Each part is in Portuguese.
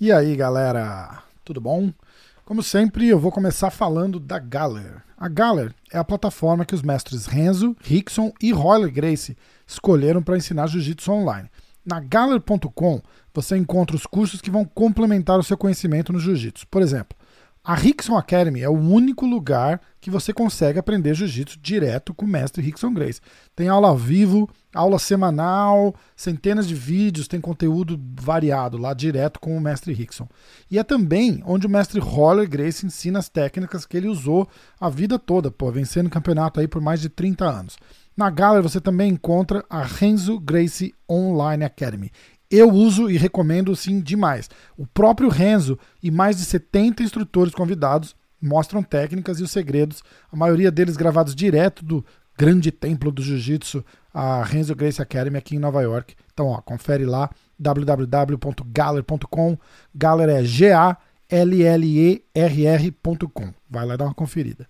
E aí, galera, tudo bom? Como sempre, eu vou começar falando da Galler. A Galler é a plataforma que os mestres Renzo, Rickson e Roller Grace escolheram para ensinar jiu-jitsu online. Na Galler.com você encontra os cursos que vão complementar o seu conhecimento no jiu-jitsu. Por exemplo, a Rickson Academy é o único lugar que você consegue aprender jiu-jitsu direto com o mestre Rickson Grace. Tem aula ao vivo, aula semanal, centenas de vídeos, tem conteúdo variado lá direto com o mestre Rickson. E é também onde o mestre Roller Grace ensina as técnicas que ele usou a vida toda, pô, vencendo campeonato aí por mais de 30 anos. Na Galera você também encontra a Renzo Grace Online Academy. Eu uso e recomendo sim demais. O próprio Renzo e mais de 70 instrutores convidados mostram técnicas e os segredos, a maioria deles gravados direto do grande templo do jiu-jitsu, a Renzo Grace Academy aqui em Nova York. Então, ó, confere lá www.galler.com. Galler é G A L L E R R.com. Vai lá dar uma conferida.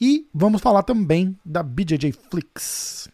E vamos falar também da BJJ Flix.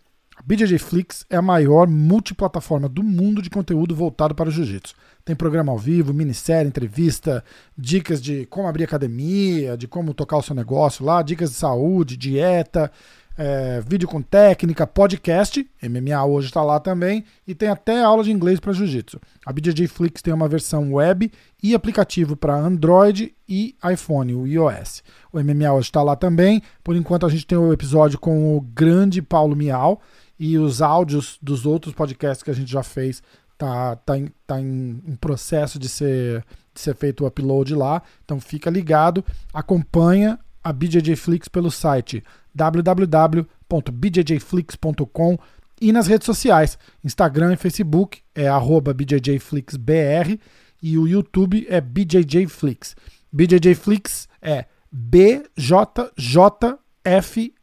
BJJ Flix é a maior multiplataforma do mundo de conteúdo voltado para o jiu-jitsu. Tem programa ao vivo, minissérie, entrevista, dicas de como abrir academia, de como tocar o seu negócio lá, dicas de saúde, dieta, é, vídeo com técnica, podcast, MMA hoje está lá também, e tem até aula de inglês para jiu-jitsu. A BJJ Flix tem uma versão web e aplicativo para Android e iPhone, o iOS. O MMA hoje está lá também. Por enquanto a gente tem o um episódio com o grande Paulo Miau e os áudios dos outros podcasts que a gente já fez tá, tá, em, tá em, em processo de ser, de ser feito o upload lá. Então fica ligado, acompanha a BJJ Flix pelo site www.bjjflix.com e nas redes sociais, Instagram e Facebook é arroba BJJFlixBR e o YouTube é BJJFlix. BJJFlix é B-J-J-F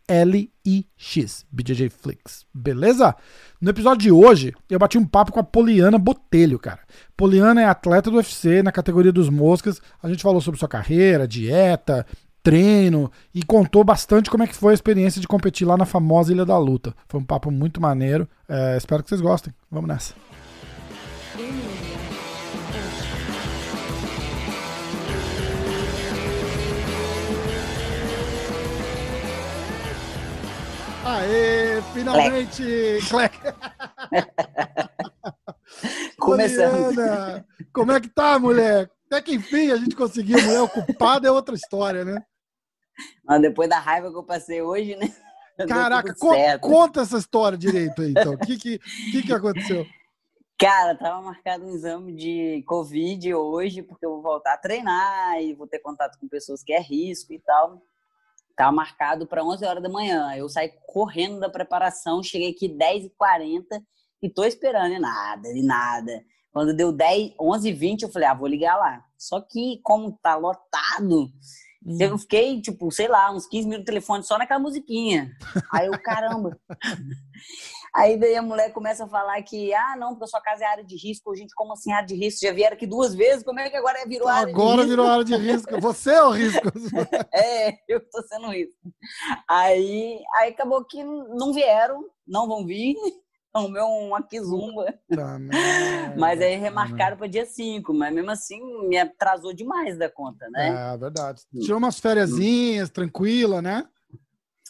L-I-X, BJJ Flix. Beleza? No episódio de hoje, eu bati um papo com a Poliana Botelho, cara. Poliana é atleta do UFC na categoria dos moscas. A gente falou sobre sua carreira, dieta, treino e contou bastante como é que foi a experiência de competir lá na famosa Ilha da Luta. Foi um papo muito maneiro. É, espero que vocês gostem. Vamos nessa. Aê, finalmente! Clec. Começando. como é que tá, mulher? Até que enfim a gente conseguiu. Mulher ocupada é outra história, né? Mas depois da raiva que eu passei hoje, né? Caraca, co conta essa história direito aí, então. O que, que, que, que aconteceu? Cara, tava marcado um exame de Covid hoje, porque eu vou voltar a treinar e vou ter contato com pessoas que é risco e tal. Tava marcado para 11 horas da manhã. Eu saí correndo da preparação, cheguei aqui 10h40 e tô esperando e nada, e nada. Quando deu 10, 11h20, eu falei, ah, vou ligar lá. Só que, como tá lotado, hum. eu fiquei, tipo, sei lá, uns 15 minutos no telefone só naquela musiquinha. Aí eu, caramba. Aí daí a mulher começa a falar que, ah, não, porque a sua casa é área de risco. Gente, como assim área de risco? Já vieram aqui duas vezes, como é que agora virou área agora de risco? Agora virou área de risco. Você é o risco. é, eu tô sendo risco. Aí, aí acabou que não vieram, não vão vir. O meu uma quizumba. Tá, mas aí remarcaram para dia 5, mas mesmo assim me atrasou demais da conta, né? É, verdade. Tirou umas férias tranquila, né?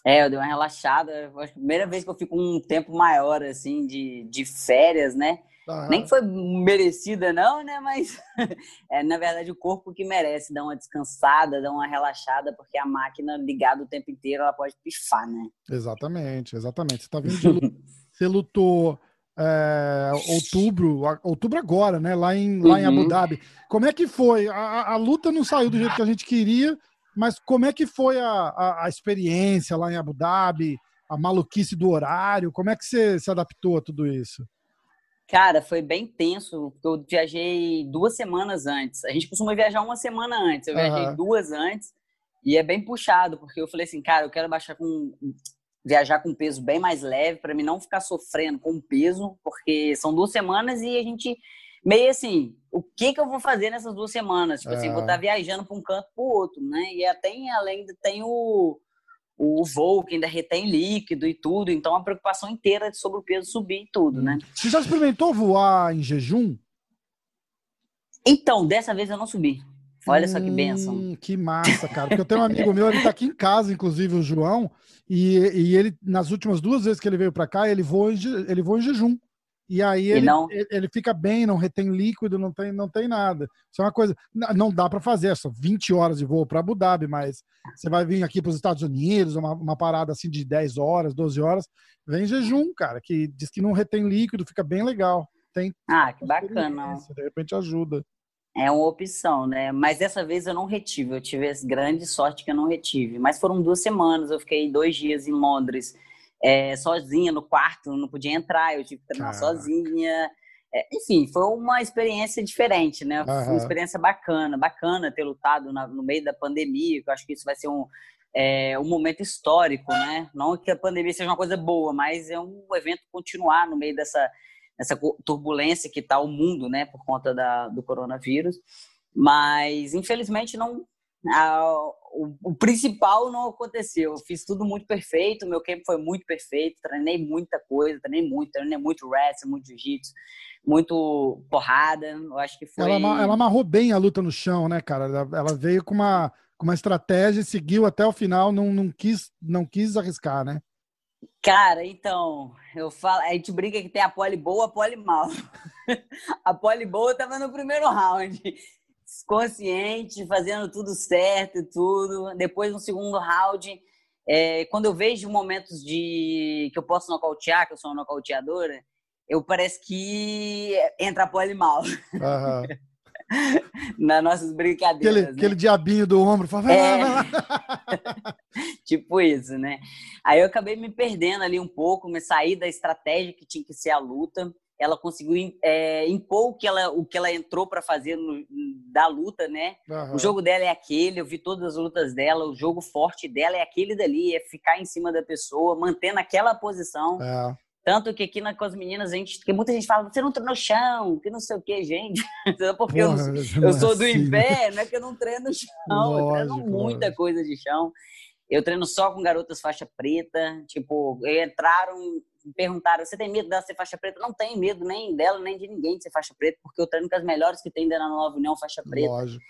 É, eu dei uma relaxada. Foi a primeira vez que eu fico um tempo maior, assim, de, de férias, né? Uhum. Nem que foi merecida, não, né? Mas é, na verdade, o corpo que merece dar uma descansada, dar uma relaxada, porque a máquina ligada o tempo inteiro, ela pode pifar, né? Exatamente, exatamente. Você tá vindo de. Você lutou é, outubro, outubro agora, né? Lá em, lá em Abu uhum. Dhabi. Como é que foi? A, a luta não saiu do jeito que a gente queria, mas como é que foi a, a, a, experiência lá em Abu Dhabi, a maluquice do horário? Como é que você se adaptou a tudo isso? Cara, foi bem tenso, eu viajei duas semanas antes. A gente costuma viajar uma semana antes, eu viajei uhum. duas antes, e é bem puxado, porque eu falei assim, cara, eu quero baixar com viajar com peso bem mais leve para mim não ficar sofrendo com peso, porque são duas semanas e a gente meio assim, o que que eu vou fazer nessas duas semanas? Tipo é. assim, vou estar é. tá viajando para um canto para o outro, né? E até além tem o, o voo que ainda retém líquido e tudo, então a preocupação inteira sobre o peso subir e tudo, né? Você já experimentou voar em jejum? Então, dessa vez eu não subi. Olha só que benção. Hum, que massa, cara. Porque eu tenho um amigo meu, ele tá aqui em casa, inclusive o João, e, e ele, nas últimas duas vezes que ele veio para cá, ele voa, em, ele voa em jejum. E aí ele, não... ele fica bem, não retém líquido, não tem, não tem nada. Isso é uma coisa. Não dá para fazer, é só 20 horas de voo para Abu Dhabi, mas você vai vir aqui para os Estados Unidos, uma, uma parada assim de 10 horas, 12 horas, vem em jejum, cara, que diz que não retém líquido, fica bem legal. Tem, ah, que bacana. De repente ajuda. É uma opção, né? Mas dessa vez eu não retive. Eu tive grande sorte que eu não retive. Mas foram duas semanas. Eu fiquei dois dias em Londres, é, sozinha no quarto, não podia entrar. Eu tive que treinar Caraca. sozinha. É, enfim, foi uma experiência diferente, né? Foi uma experiência bacana, bacana ter lutado na, no meio da pandemia. Eu acho que isso vai ser um, é, um momento histórico, né? Não que a pandemia seja uma coisa boa, mas é um evento continuar no meio dessa essa turbulência que está o mundo, né, por conta da, do coronavírus. Mas, infelizmente, não a, o, o, principal não aconteceu. Eu fiz tudo muito perfeito, meu camp foi muito perfeito, treinei muita coisa, treinei muito, treinei muito wrestling, muito jiu-jitsu, muito porrada. Eu acho que foi. Ela, ela amarrou bem a luta no chão, né, cara? Ela, ela veio com uma, com uma estratégia e seguiu até o final, não, não, quis, não quis arriscar, né? Cara, então, eu falo, a gente brinca que tem a pole boa, a pole mal. a pole boa tava no primeiro round, consciente, fazendo tudo certo e tudo. Depois, no segundo round, é, quando eu vejo momentos de que eu posso nocautear, que eu sou uma nocauteadora, eu parece que entra pole mal. Uhum. nas nossas brincadeiras. Aquele, né? aquele diabinho do ombro, fala, vai é... lá, vai lá. tipo isso, né? Aí eu acabei me perdendo ali um pouco, me saí da estratégia que tinha que ser a luta. Ela conseguiu é, impor o que ela, o que ela entrou para fazer no, da luta, né? Uhum. O jogo dela é aquele, eu vi todas as lutas dela, o jogo forte dela é aquele dali, é ficar em cima da pessoa, mantendo aquela posição. É. Tanto que aqui na, com as meninas, a gente, que muita gente fala, você não treina no chão, que não sei o que, gente. Porque Porra, eu, eu sou do assim, pé, não é que eu não treino no chão, lógico, eu treino muita coisa de chão. Eu treino só com garotas faixa preta, tipo, entraram, me perguntaram, você tem medo dela ser faixa preta? Não tenho medo nem dela, nem de ninguém de ser faixa preta, porque eu treino com as melhores que tem dentro da Nova União faixa preta. Lógico.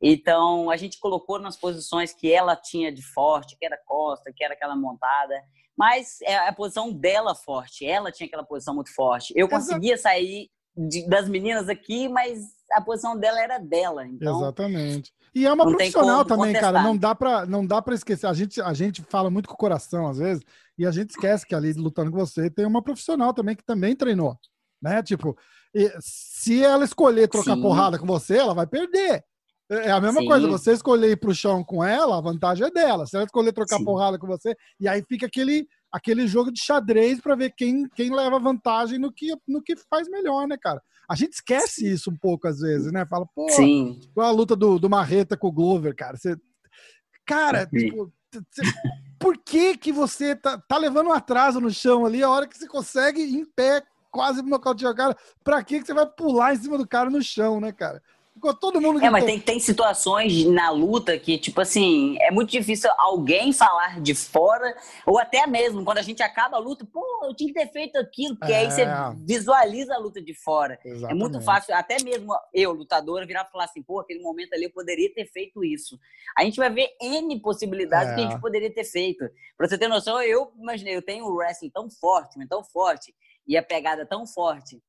Então, a gente colocou nas posições que ela tinha de forte, que era costa, que era aquela montada mas é a posição dela forte. Ela tinha aquela posição muito forte. Eu conseguia sair de, das meninas aqui, mas a posição dela era dela. Então, Exatamente. E é uma profissional também, contestar. cara. Não dá para não dá para esquecer. A gente a gente fala muito com o coração às vezes e a gente esquece que ali lutando com você tem uma profissional também que também treinou, né? Tipo, se ela escolher trocar Sim. porrada com você, ela vai perder. É, é a mesma Sim. coisa, você escolher ir pro chão com ela, a vantagem é dela. Se ela escolher trocar Sim. porrada com você, e aí fica aquele, aquele jogo de xadrez para ver quem, quem leva vantagem no que, no que faz melhor, né, cara? A gente esquece Sim. isso um pouco às vezes, né? Fala, pô, Sim. a luta do, do Marreta com o Glover, cara. Você, cara, tipo, você, por que que você tá, tá levando um atraso no chão ali a hora que você consegue em pé quase nocautear o cara? Pra que que você vai pular em cima do cara no chão, né, cara? Ficou todo mundo É, mas tem, tem situações na luta que, tipo assim, é muito difícil alguém falar de fora, ou até mesmo quando a gente acaba a luta, pô, eu tinha que ter feito aquilo, porque é. aí você visualiza a luta de fora. Exatamente. É muito fácil, até mesmo eu, lutadora, virar e falar assim, pô, aquele momento ali eu poderia ter feito isso. A gente vai ver N possibilidades é. que a gente poderia ter feito. Pra você ter noção, eu imaginei, eu tenho um wrestling tão forte, tão forte, e a pegada tão forte que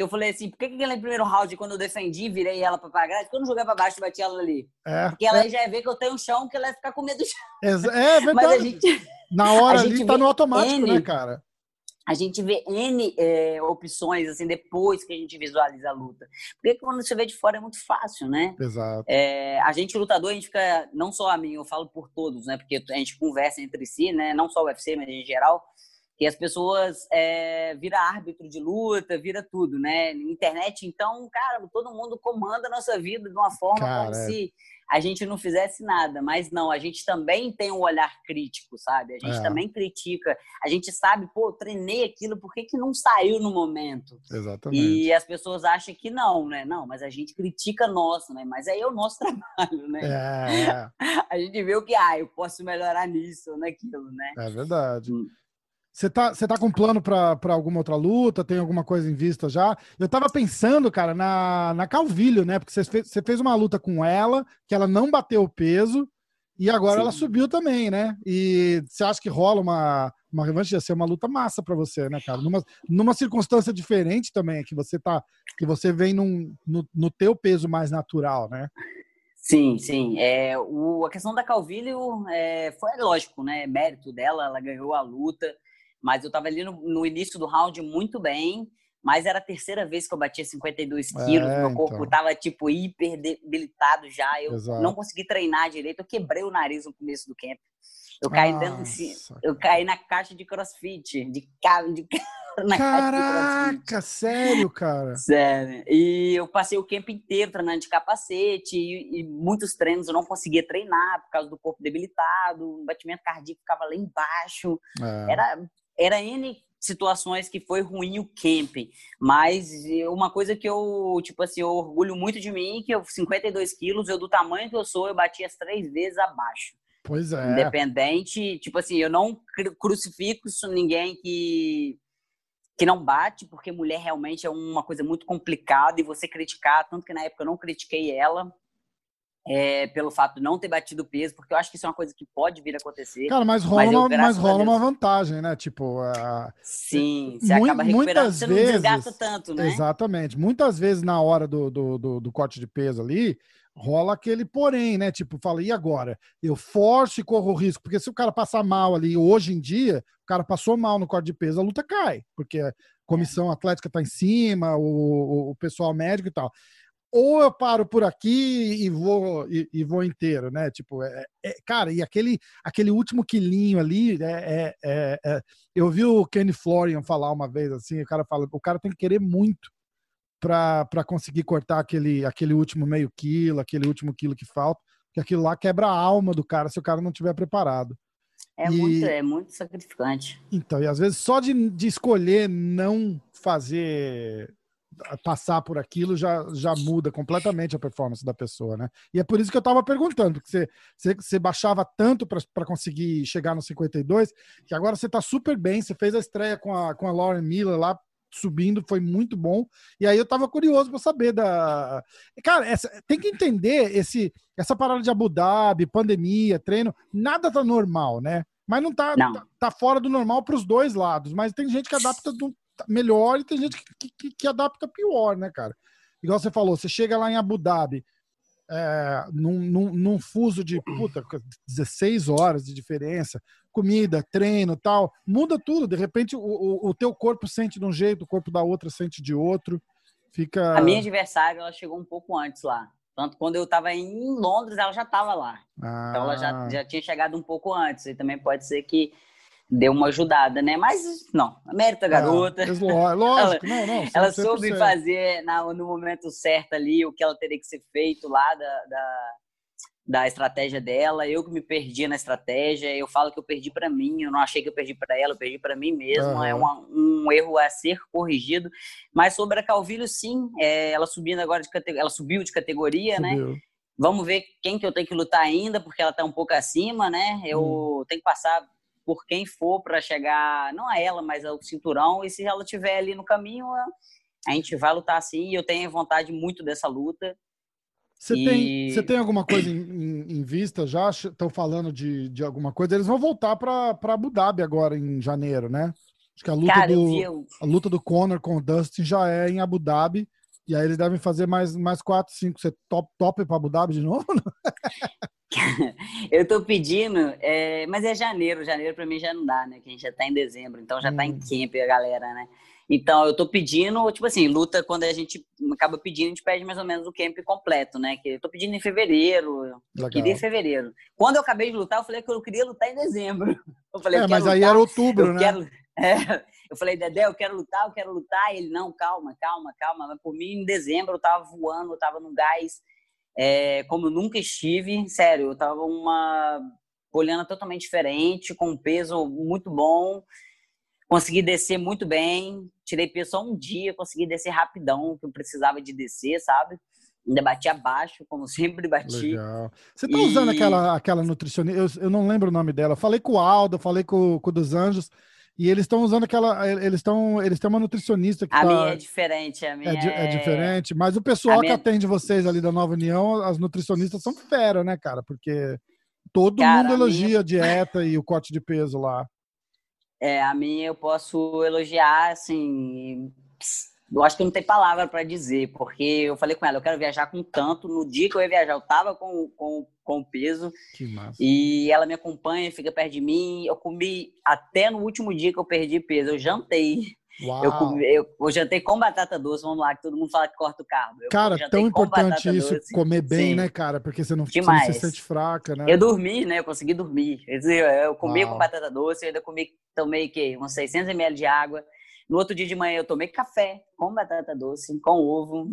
eu falei assim, por que, que ela em primeiro round, quando eu defendi, virei ela pra, pra grade, quando eu joguei pra baixo, bati ela ali? É, Porque ela é. já ia ver que eu tenho chão, que ela ia ficar com medo do chão. É, é verdade. Mas a gente, Na hora a ali tá no automático, N, né, cara? A gente vê N é, opções, assim, depois que a gente visualiza a luta. Porque quando você vê de fora é muito fácil, né? Exato. É, a gente, lutador, a gente fica, não só a mim, eu falo por todos, né? Porque a gente conversa entre si, né? Não só o UFC, mas em geral que as pessoas é, vira árbitro de luta, vira tudo, né? Internet, então, cara, todo mundo comanda a nossa vida de uma forma cara, como se a gente não fizesse nada. Mas não, a gente também tem um olhar crítico, sabe? A gente é. também critica. A gente sabe, pô, treinei aquilo, por que, que não saiu no momento? Exatamente. E as pessoas acham que não, né? Não, mas a gente critica nosso, né? Mas aí é o nosso trabalho, né? É. a gente vê o que, ah, eu posso melhorar nisso ou naquilo, né? É verdade. Hum. Você tá, você tá com plano para alguma outra luta? Tem alguma coisa em vista já? Eu tava pensando, cara, na, na Calvilho, né? Porque você fez, você fez uma luta com ela, que ela não bateu o peso, e agora Sim. ela subiu também, né? E você acha que rola uma, uma revanche? Ia ser uma luta massa para você, né, cara? Numa, numa circunstância diferente também, que você tá. Que você vem num, no, no teu peso mais natural, né? Sim, sim. É, o, a questão da Calvilho é, foi lógico, né? Mérito dela, ela ganhou a luta. Mas eu estava ali no, no, início do round muito bem, mas era a terceira vez que eu batia 52 é, quilos, é, meu corpo então. tava tipo hiper debilitado já, eu Exato. não consegui treinar direito, eu quebrei o nariz no começo do camp. Eu caí dentro de, eu caí na caixa de crossfit, de carro, de na Caraca, sério, cara? Sério. E eu passei o camp inteiro treinando de capacete e, e, muitos treinos eu não conseguia treinar por causa do corpo debilitado, o batimento cardíaco ficava lá embaixo. É. Era era N situações que foi ruim o camping, mas uma coisa que eu, tipo assim, eu orgulho muito de mim, que eu, 52 quilos, eu do tamanho que eu sou, eu bati as três vezes abaixo. Pois é. Independente, tipo assim, eu não crucifico ninguém que que não bate, porque mulher realmente é uma coisa muito complicada e você criticar, tanto que na época eu não critiquei ela, é, pelo fato de não ter batido peso, porque eu acho que isso é uma coisa que pode vir a acontecer. Cara, mas rola, mas, eu, uma, mas rola uma vantagem, né? Tipo, uh, sim, você mu acaba recuperando, muitas você vezes, não desgasta tanto, né? Exatamente. Muitas vezes na hora do, do, do, do corte de peso ali, rola aquele porém, né? Tipo, fala, e agora? Eu forço e corro o risco, porque se o cara passar mal ali, hoje em dia, o cara passou mal no corte de peso, a luta cai, porque a comissão atlética tá em cima, o, o pessoal médico e tal ou eu paro por aqui e vou e, e vou inteiro, né? Tipo, é, é, cara, e aquele aquele último quilinho ali, é, é, é, é eu vi o Kenny Florian falar uma vez assim, o cara fala, o cara tem que querer muito para conseguir cortar aquele aquele último meio quilo, aquele último quilo que falta, que aquilo lá quebra a alma do cara se o cara não tiver preparado. É, e, muito, é muito sacrificante. Então, e às vezes só de, de escolher não fazer passar por aquilo já, já muda completamente a performance da pessoa, né? E é por isso que eu estava perguntando, porque você, você, você baixava tanto para conseguir chegar no 52, que agora você está super bem, você fez a estreia com a, com a Lauren Miller lá, subindo, foi muito bom. E aí eu estava curioso para saber da. Cara, essa, tem que entender esse, essa parada de Abu Dhabi, pandemia, treino, nada tá normal, né? Mas não tá, não. tá, tá fora do normal para os dois lados. Mas tem gente que adapta do, melhor e tem gente que, que, que, adapta pior, né, cara? Igual você falou, você chega lá em Abu Dhabi, é, num, num, num, fuso de puta, 16 horas de diferença, comida, treino tal, muda tudo. De repente, o, o, o, teu corpo sente de um jeito, o corpo da outra sente de outro. Fica... A minha adversária, ela chegou um pouco antes lá. Tanto quando eu estava em Londres, ela já estava lá. Ah. Então ela já, ah. já tinha chegado um pouco antes. E também pode ser que deu uma ajudada, né? Mas não, a mérito da garota. É, lógico, ela, não, não. Ela soube fazer na, no momento certo ali o que ela teria que ser feito lá da, da, da estratégia dela. Eu que me perdi na estratégia, eu falo que eu perdi para mim, eu não achei que eu perdi para ela, eu perdi para mim mesmo. Uhum. É uma, um erro a ser corrigido. Mas sobre a Calvilho, sim, é, ela subindo agora de ela subiu de categoria, né? subiu. né? Vamos ver quem que eu tenho que lutar ainda, porque ela está um pouco acima, né? Eu hum. tenho que passar por quem for para chegar, não a ela, mas ao cinturão. E se ela estiver ali no caminho, a gente vai lutar assim. E eu tenho vontade muito dessa luta. Você, e... tem, você tem alguma coisa em, em, em vista já? Estão falando de, de alguma coisa? Eles vão voltar para Abu Dhabi agora em janeiro, né? Acho que a luta, Cara, do, a luta do Conor com o Dustin já é em Abu Dhabi. E aí eles devem fazer mais, mais quatro, cinco. Você top, top para Abu Dhabi de novo? eu tô pedindo, é, mas é janeiro. Janeiro para mim já não dá, né? Que a gente já tá em dezembro, então já hum. tá em hum. camp a galera, né? Então eu tô pedindo, tipo assim, luta quando a gente acaba pedindo, a gente pede mais ou menos o camp completo, né? Que eu tô pedindo em fevereiro, Legal. queria em fevereiro. Quando eu acabei de lutar, eu falei que eu queria lutar em dezembro. Eu falei, é, mas lutar, aí era outubro, né? Quero, é, eu falei, Dedé, eu quero lutar, eu quero lutar. E ele, não, calma, calma, calma. Mas por mim, em dezembro, eu tava voando, eu tava no gás é, como eu nunca estive, sério, eu tava uma poliana totalmente diferente, com um peso muito bom, consegui descer muito bem, tirei peso só um dia, consegui descer rapidão, que eu precisava de descer, sabe? Ainda bati abaixo, como sempre bati. Legal. Você tá e... usando aquela, aquela nutricionista, eu, eu não lembro o nome dela, falei com o Aldo, falei com, com o dos Anjos, E eles estão usando aquela. Eles estão. Eles têm uma nutricionista que. A tá, minha é diferente, a minha é, é é- diferente. Mas o pessoal A que minha- atende vocês ali da Nova União, as nutricionistas são fera, né, cara? Porque todo Cara, mundo a elogia a dieta e o corte de peso lá. É, a minha eu posso elogiar, assim. Eu acho que não tem palavra para dizer, porque eu falei com ela, eu quero viajar com tanto. No dia que eu ia viajar, eu tava com, com, com o peso Que massa. e ela me acompanha, fica perto de mim. Eu comi até no último dia que eu perdi peso, eu jantei. Uau. Eu, comi, eu, eu jantei com batata doce, vamos lá, que todo mundo fala que corta o carbo. Eu Cara, tão importante isso, doce. comer bem, Sim. né, cara? Porque você não, você não Demais. se sente fraca, né? Eu dormi, né? Eu consegui dormir. Dizer, eu comi Uau. com batata doce, eu ainda comi, tomei que uns 600 ml de água. No outro dia de manhã eu tomei café com batata doce, com ovo,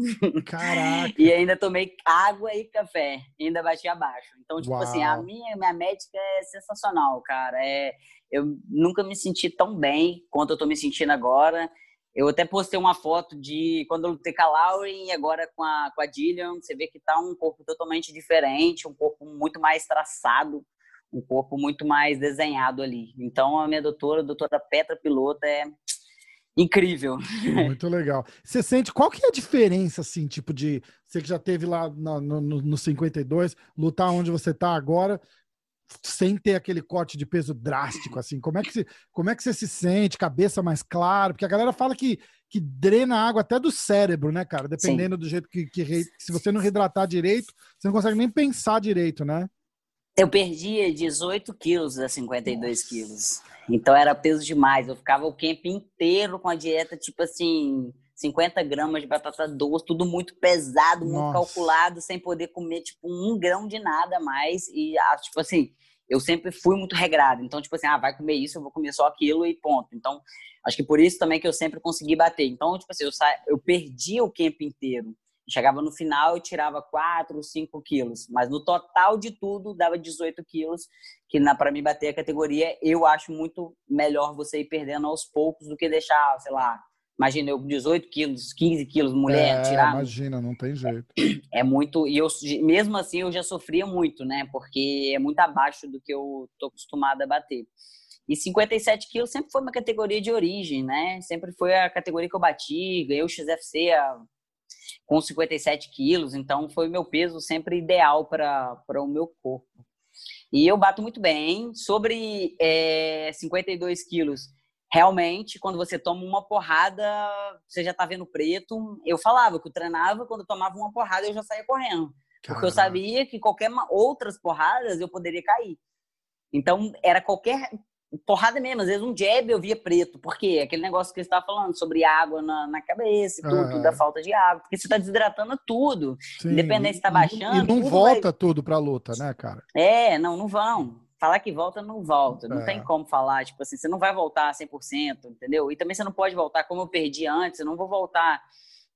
Caraca. e ainda tomei água e café, e ainda bati abaixo. Então, tipo assim, a Uau. minha, minha médica é sensacional, cara. É, eu nunca me senti tão bem quanto eu tô me sentindo agora. Eu até postei uma foto de quando eu lutei com a Lauren e agora com a, com a Dillian. Você vê que tá um corpo totalmente diferente, um corpo muito mais traçado, um corpo muito mais desenhado ali. Então, a minha doutora, a doutora Petra Piloto, é incrível. Muito legal. Você sente qual que é a diferença, assim, tipo de você que já teve lá no, no, no 52, lutar onde você tá agora, sem ter aquele corte de peso drástico, assim, como é que você, como é que você se sente? Cabeça mais clara? Porque a galera fala que, que drena água até do cérebro, né, cara? Dependendo do jeito que, que se você não reidratar direito, você não consegue nem pensar direito, né? Eu perdia 18 quilos a 52 quilos. Então era peso demais. Eu ficava o camp inteiro com a dieta, tipo assim, 50 gramas de batata doce, tudo muito pesado, muito Nossa. calculado, sem poder comer, tipo, um grão de nada a mais. E, tipo assim, eu sempre fui muito regrado. Então, tipo assim, ah, vai comer isso, eu vou comer só aquilo e ponto. Então, acho que por isso também que eu sempre consegui bater. Então, tipo assim, eu, sa... eu perdia o camp inteiro. Chegava no final, eu tirava 4, 5 quilos. Mas no total de tudo, dava 18 quilos, que para mim bater a categoria, eu acho muito melhor você ir perdendo aos poucos do que deixar, sei lá, imagina eu com 18 quilos, 15 quilos, mulher, É, tirar. imagina, não tem jeito. É muito. E eu, mesmo assim, eu já sofria muito, né? Porque é muito abaixo do que eu tô acostumada a bater. E 57 quilos sempre foi uma categoria de origem, né? Sempre foi a categoria que eu bati, ganhei o XFC a- com 57 quilos, então foi o meu peso sempre ideal para o meu corpo. E eu bato muito bem. Sobre é, 52 quilos, realmente, quando você toma uma porrada, você já tá vendo preto. Eu falava que eu treinava, quando eu tomava uma porrada, eu já saía correndo. Porque eu sabia que qualquer outras porradas eu poderia cair. Então, era qualquer porrada mesmo. Às vezes um jab eu via preto. Por quê? Aquele negócio que você estava falando sobre água na, na cabeça e tudo, Aham. tudo, da falta de água. Porque você está desidratando tudo. Sim, Independente se tá e- baixando, E não tudo volta tudo pra luta, né, cara? É, não, não vão. Falar que volta, não volta. Não É. tem como falar, tipo assim, você não vai voltar 100%, entendeu? E também você não pode voltar como eu perdi antes, eu não vou voltar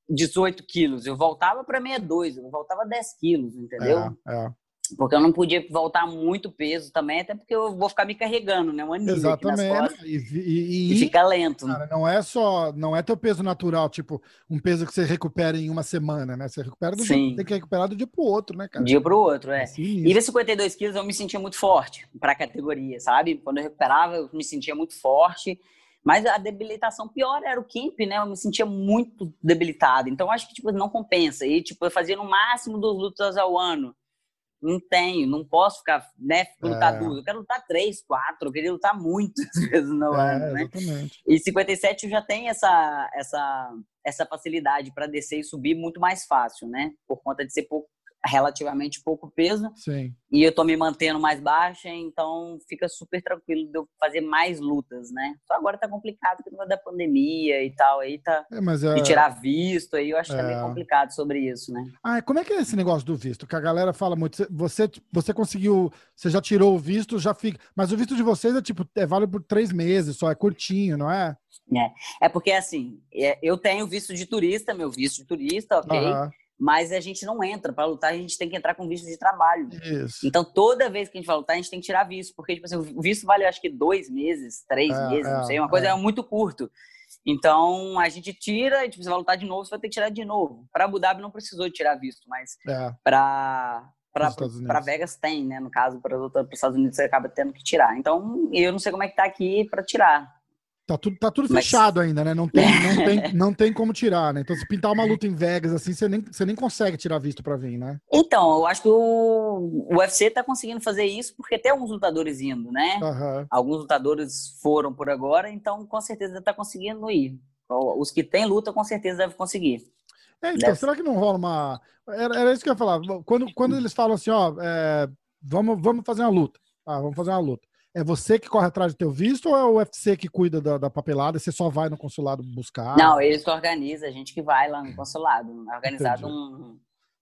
18 quilos. Eu voltava para 62, eu voltava 10 quilos, entendeu? É, é. Porque eu não podia voltar muito peso também, até porque eu vou ficar me carregando, né? Uma nível aqui nas Exatamente. costas. E, e- E fica lento. cara, não é só, não é teu peso natural, tipo, um peso que você recupera em uma semana, né? Você recupera do Sim. dia, tem que recuperar do dia pro outro, né, cara? um dia pro outro, é. É. E ves 52 quilos eu me sentia muito forte para a categoria, sabe? Quando eu recuperava, eu me sentia muito forte. Mas a debilitação pior era o camp, né? Eu me sentia muito debilitado. Então, acho que, tipo, não compensa. E, tipo, eu fazia no máximo duas lutas ao ano. Não tenho, não posso ficar, né? Lutar É. duas. Eu quero lutar três, quatro. Eu queria lutar muitas vezes no É, ano, né? exatamente. E 57 eu já tem essa, essa, essa facilidade para descer e subir muito mais fácil, né? Por conta de ser pouco, relativamente pouco peso. Sim. E eu tô me mantendo mais baixa, então fica super tranquilo de eu fazer mais lutas, né? Só agora tá complicado por causa da pandemia e tal, aí tá. É, é... De tirar visto, aí eu acho que tá É. meio complicado sobre isso, né? Ah, como é que é esse negócio do visto? Que a galera fala muito. Você, você conseguiu, você já tirou o visto, já fica. Mas o visto de vocês é tipo, é válido por três meses, só é curtinho, não é? É porque assim, é, eu tenho visto de turista, meu visto de turista, ok? Aham, Mas a gente não entra. Para lutar, a gente tem que entrar com visto de trabalho. Isso. Então, toda vez que a gente vai lutar, a gente tem que tirar visto, porque tipo assim, o visto vale, acho que, dois meses, três É, meses, não é, sei, uma coisa é. é. muito curto. Então, a gente tira, e tipo, você vai lutar de novo, você vai ter que tirar de novo. Para Abu Dhabi não precisou tirar visto, mas É, para para Vegas tem, né? No caso, para os Estados Unidos você acaba tendo que tirar. Então, eu não sei como é que tá aqui para tirar. Tá tudo, tá tudo Mas... fechado ainda, né? Não tem, não, tem, não tem como tirar, né? Então, se pintar uma luta em Vegas, assim, você nem, você nem consegue tirar visto para vir, né? Então, eu acho que o, UFC tá conseguindo fazer isso porque tem alguns lutadores indo, né? Uhum. Alguns lutadores foram por agora, então com certeza tá conseguindo ir. Os que têm luta, com certeza devem conseguir. É, então, Deve... será que não rola uma. Era, era, isso que eu ia falar. Quando, quando eles falam assim, ó, é, vamos, vamos fazer uma luta. Ah, vamos fazer uma luta. É você que corre atrás do teu visto ou é o UFC que cuida da, da papelada e você só vai no consulado buscar? Não, eles que organizam, a gente que vai lá no consulado. É organizado um,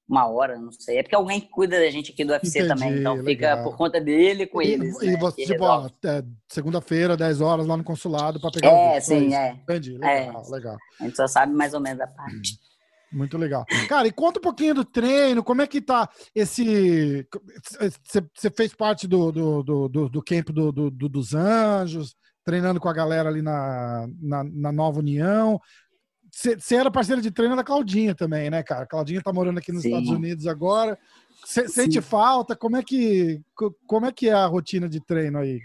uma hora, não sei. É porque alguém que cuida da gente aqui do UFC Entendi, também, então legal. fica por conta dele com eles. E, né, você, tipo, ó, é, segunda-feira, 10 horas lá no consulado para pegar é, o visto. Sim, é, Entendi, legal, é. legal. A gente só sabe mais ou menos a parte. Muito legal. Cara, e conta um pouquinho do treino, como é que tá esse. Você fez parte do, do, do, do, do camp do, do, dos Anjos, treinando com a galera ali na, na, na Nova União. Você era parceira de treino da Claudinha também, né, cara? A Claudinha tá morando aqui nos Sim. Estados Unidos agora. Cê, sente falta? Como é, que, como é que é a rotina de treino aí?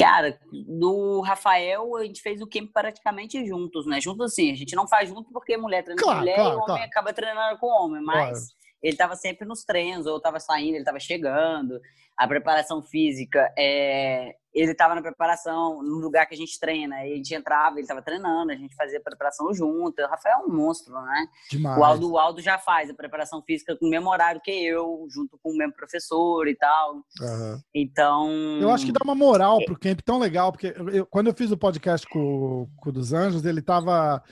Cara, no Rafael a gente fez o camp praticamente juntos, né? Juntos assim, a gente não faz junto porque mulher treina claro, com mulher claro, e homem claro. acaba treinando com homem, mas ele estava sempre nos treinos, ou estava saindo, ele estava chegando. A preparação física, é, ele estava na preparação no lugar que a gente treina. Aí a gente entrava, ele estava treinando, a gente fazia a preparação junto. O Rafael é um monstro, né? Demais. O Aldo, o Aldo já faz a preparação física com o mesmo horário que eu, junto com o mesmo professor e tal. Uhum. Então. Eu acho que dá uma moral pro camp tão legal, porque eu, quando eu fiz o podcast com, com o dos Anjos, ele estava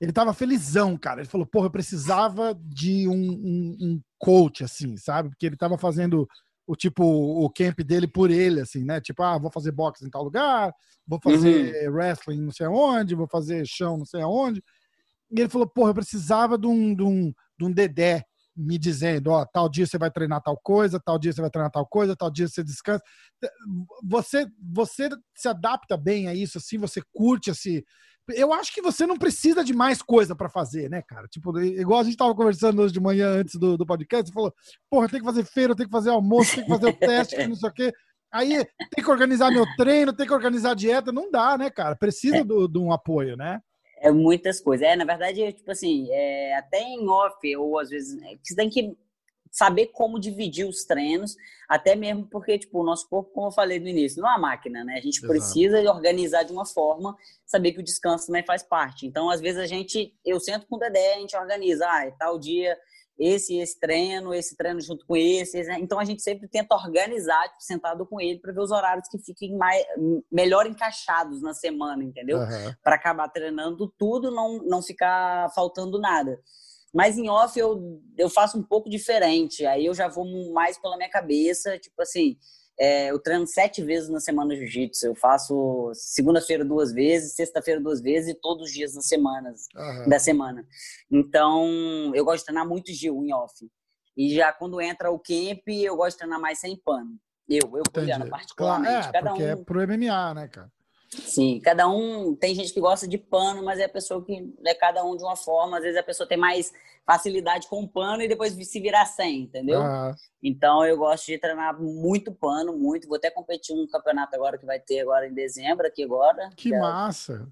ele tava felizão, cara. Ele falou, porra, eu precisava de um, um, um coach, assim, sabe? Porque ele tava fazendo o tipo o camp dele por ele, assim, né? Tipo, ah, vou fazer boxe em tal lugar, vou fazer uhum. wrestling não sei aonde, vou fazer chão não sei aonde. E ele falou, porra, eu precisava de um, de um, de um dedé me dizendo, ó, tal dia você vai treinar tal coisa, tal dia você vai treinar tal coisa, tal dia você descansa. Você, você se adapta bem a isso, assim, você curte esse, eu acho que você não precisa de mais coisa para fazer, né, cara? Tipo, igual a gente tava conversando hoje de manhã antes do, do podcast, você falou, porra, tem que fazer feira, tem que fazer almoço, tem que fazer o teste, não sei o quê. Aí tem que organizar meu treino, tem que organizar a dieta. Não dá, né, cara? Precisa é. de um apoio, né? É muitas coisas. É, na verdade, tipo assim, é, até em off, ou às vezes, é, você tem que saber como dividir os treinos, até mesmo porque, tipo, o nosso corpo, como eu falei no início, não é uma máquina, né? A gente Exato. precisa organizar de uma forma, saber que o descanso também faz parte. Então, às vezes, a gente, eu sento com o Dedé, a gente organiza, ah, é tal dia, esse esse treino, esse treino junto com esse. esse. Então, a gente sempre tenta organizar, tipo, sentado com ele, para ver os horários que fiquem mais, melhor encaixados na semana, entendeu? Uhum. Para acabar treinando tudo, não, não ficar faltando nada. Mas em off eu, eu faço um pouco diferente. Aí eu já vou mais pela minha cabeça. Tipo assim, é, eu treino sete vezes na semana jiu-jitsu. Eu faço segunda-feira duas vezes, sexta-feira duas vezes e todos os dias nas semanas, uhum. da semana. Então, eu gosto de treinar muito Gil em off. E já quando entra o camp, eu gosto de treinar mais sem pano. Eu, eu Juliana, particularmente. Claro, é, cada porque é um... é pro MMA, né, cara? Sim, cada um tem gente que gosta de pano, mas é a pessoa que é cada um de uma forma. Às vezes a pessoa tem mais facilidade com pano e depois se virar sem, entendeu? Ah. Então eu gosto de treinar muito pano, muito. Vou até competir um campeonato agora que vai ter agora em dezembro aqui agora. Que, que é massa!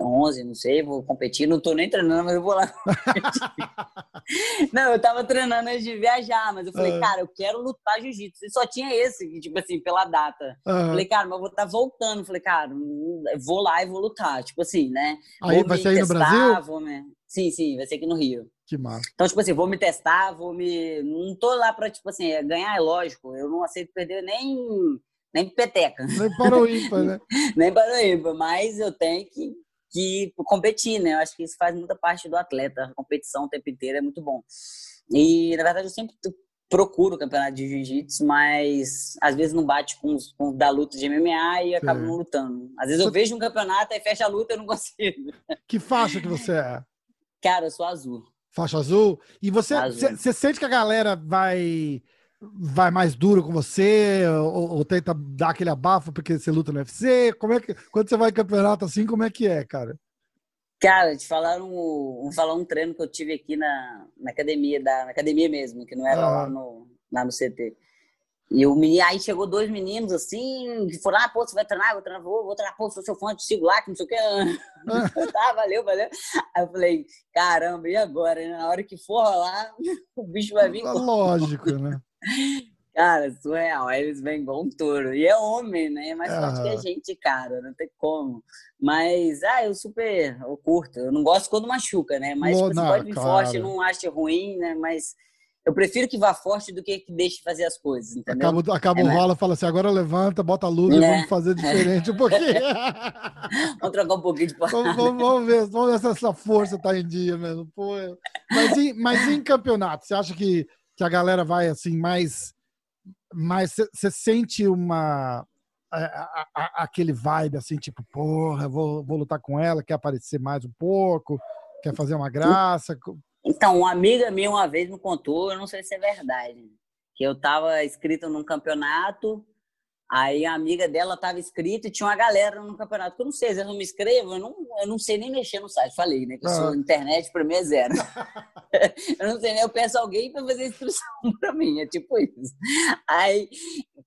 11, não sei, vou competir, não tô nem treinando, mas eu vou lá. não, eu tava treinando antes de viajar, mas eu falei, uhum. cara, eu quero lutar jiu-jitsu. E só tinha esse, tipo assim, pela data. Uhum. Falei, cara, mas eu vou estar tá voltando. Falei, cara, vou lá e vou lutar. Tipo assim, né? Aí vou vai sair no Brasil? Vou me... Sim, sim, vai ser aqui no Rio. Que massa. Então, tipo assim, vou me testar, vou me. Não tô lá pra, tipo assim, ganhar, é lógico. Eu não aceito perder nem nem peteca. Nem para o ímpar, né? nem para o ímpar, mas eu tenho que que competir, né? Eu acho que isso faz muita parte do atleta. A competição o tempo inteiro é muito bom. E, na verdade, eu sempre procuro o campeonato de jiu-jitsu, mas às vezes não bate com os com, da luta de MMA e acabo não lutando. Às vezes eu vejo um campeonato e fecha a luta e eu não consigo. Que faixa que você é? Cara, eu sou azul. Faixa azul? E você, você sente que a galera vai vai mais duro com você ou, ou, tenta dar aquele abafo porque você luta no UFC? Como é que quando você vai em campeonato assim, como é que é, cara? Cara, te falaram um, falar um treino que eu tive aqui na, na academia da na academia mesmo, que não era ah. lá no lá no CT. E o menino, aí chegou dois meninos assim, que foram, ah, pô, você vai treinar? Vou treinar, vou, vou treinar, pô, sou seu fã, te sigo lá, que não sei o que. tá, valeu, valeu. Aí eu falei, caramba, e agora? Na hora que for rolar, o bicho vai vir. Lógico, né? Cara, surreal. Aí eles vêm igual um touro. E é homem, né? É mais forte que a gente, cara. Não tem como. Mas, ah, eu super eu curto. Eu não gosto quando machuca, né? Mas tipo, você pode vir claro. forte, não acho ruim, né? Mas eu prefiro que vá forte do que que deixe fazer as coisas, entendeu? Acaba, acaba é, o rola, fala assim, agora levanta, bota a luz é. e vamos fazer diferente um pouquinho. vamos trocar um pouquinho de vamos, vamos, vamos, ver, vamos ver se essa força tá em dia mesmo. Pô, mas, em, mas em campeonato, você acha que, que a galera vai assim mais mas você sente uma a, a, a, aquele vibe assim, tipo, porra, vou, vou lutar com ela, quer aparecer mais um pouco, quer fazer uma graça. Então, uma amiga minha uma vez me contou, eu não sei se é verdade, que eu estava inscrito num campeonato Aí a amiga dela estava inscrita e tinha uma galera no campeonato. Que eu não sei, eu não me inscrevo, eu não, eu não sei nem mexer no site. Falei, né? Que eu sou internet para mim é zero. eu não sei nem, eu peço alguém para fazer instrução para mim, é tipo isso. Aí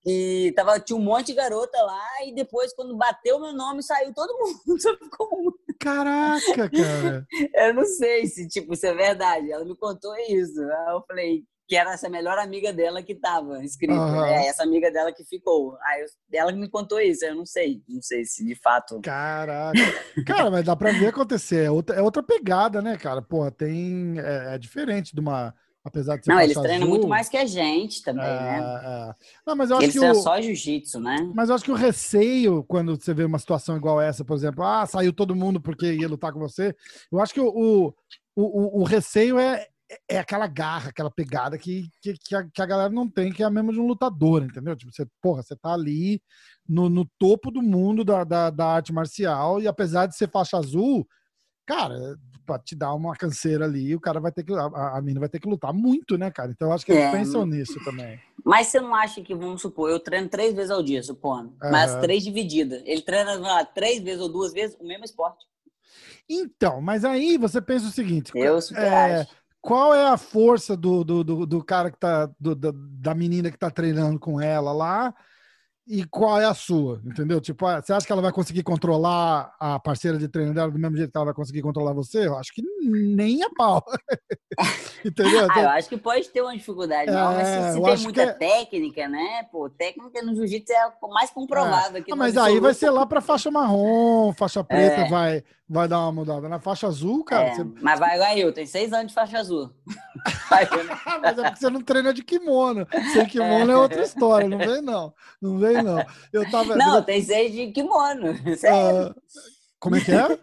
que tava, tinha um monte de garota lá e depois, quando bateu meu nome, saiu todo mundo. Só ficou Caraca, cara! eu não sei se, tipo, isso é verdade. Ela me contou isso. Aí eu falei, que era essa melhor amiga dela que estava inscrita, uhum. né? Essa amiga dela que ficou. Aí eu, ela me contou isso, eu não sei, não sei se de fato. Caraca. cara, mas dá pra ver acontecer. É outra, é outra pegada, né, cara? Porra, tem. É, é diferente de uma. Apesar de ser Não, eles treinam azul, muito mais que a gente também, é, né? É. Não, mas eu acho eles que o, só jiu-jitsu, né? Mas eu acho que o receio, quando você vê uma situação igual essa, por exemplo, ah, saiu todo mundo porque ia lutar com você, eu acho que o, o, o, o receio é, é aquela garra, aquela pegada que, que, que, a, que, a, galera não tem, que é a mesma de um lutador, entendeu? Tipo, você, porra, você tá ali no, no topo do mundo da, da, da, arte marcial e apesar de ser faixa azul, cara, pra te dar uma canseira ali, o cara vai ter que, a, a mina vai ter que lutar muito, né, cara? Então eu acho que eles é. pensam nisso também. Mas você não acha que, vamos supor, eu treino três vezes ao dia, supondo, mas três divididas. Ele treina três vezes ou duas vezes o mesmo esporte. Então, mas aí você pensa o seguinte: eu super é, acho qual é a força do, do, do, do cara que tá. Do, da menina que tá treinando com ela lá? e qual é a sua, entendeu? Tipo, ah, você acha que ela vai conseguir controlar a parceira de treino dela do mesmo jeito que ela vai conseguir controlar você? Eu acho que nem a pau. entendeu? Ah, eu acho que pode ter uma dificuldade, é, não, mas se, se tem muita é... técnica, né? Pô, técnica no jiu-jitsu é o mais comprovado é. aqui. Ah, mas aí vai ser lá para faixa marrom, faixa preta, é. vai, vai dar uma mudada. Na faixa azul, cara. É, você... Mas vai igual eu, tem seis anos de faixa azul. mas é porque você não treina de kimono. Sem kimono é, outra história, não vem não. Não vem não. Eu tava... Não, tem seis de kimono. Sério. Uh, como é que é?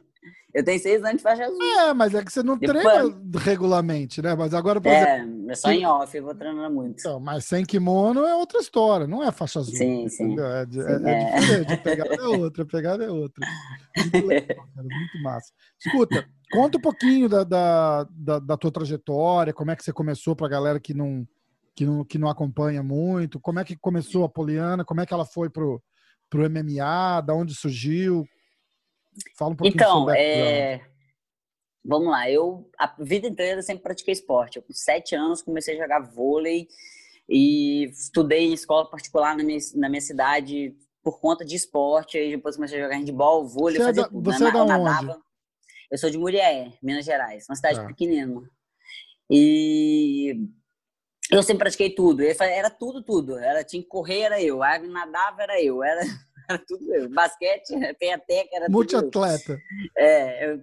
Eu tenho seis anos de faixa azul. É, mas é que você não Depois... treina regularmente, né? Mas agora, por é, exemplo. É só em off, eu vou treinando muito. Então, mas sem kimono é outra história, não é faixa azul. Sim, sim. É, sim, é, é, diferente, a pegada é outra, a pegada é outra. Muito legal, cara, muito massa. Escuta, conta um pouquinho da, da, da, da tua trajetória, como é que você começou para a galera que não que não, que não acompanha muito? Como é que começou a Poliana? Como é que ela foi pro, pro MMA? Da onde surgiu? Fala um pouquinho então, sobre é... Vamos lá, eu a vida inteira sempre pratiquei esporte. Eu, com sete anos comecei a jogar vôlei e estudei em escola particular na minha, na minha cidade por conta de esporte. Aí depois comecei a jogar handball, vôlei, você é da, Você é da onde? Eu sou de Murié, Minas Gerais, uma cidade tá. pequenina. E eu sempre pratiquei tudo. Era tudo, tudo. Era, tinha que correr, era eu. Nadava, era eu. Era, era tudo eu. Basquete, peteca, era Multiatleta. É, eu,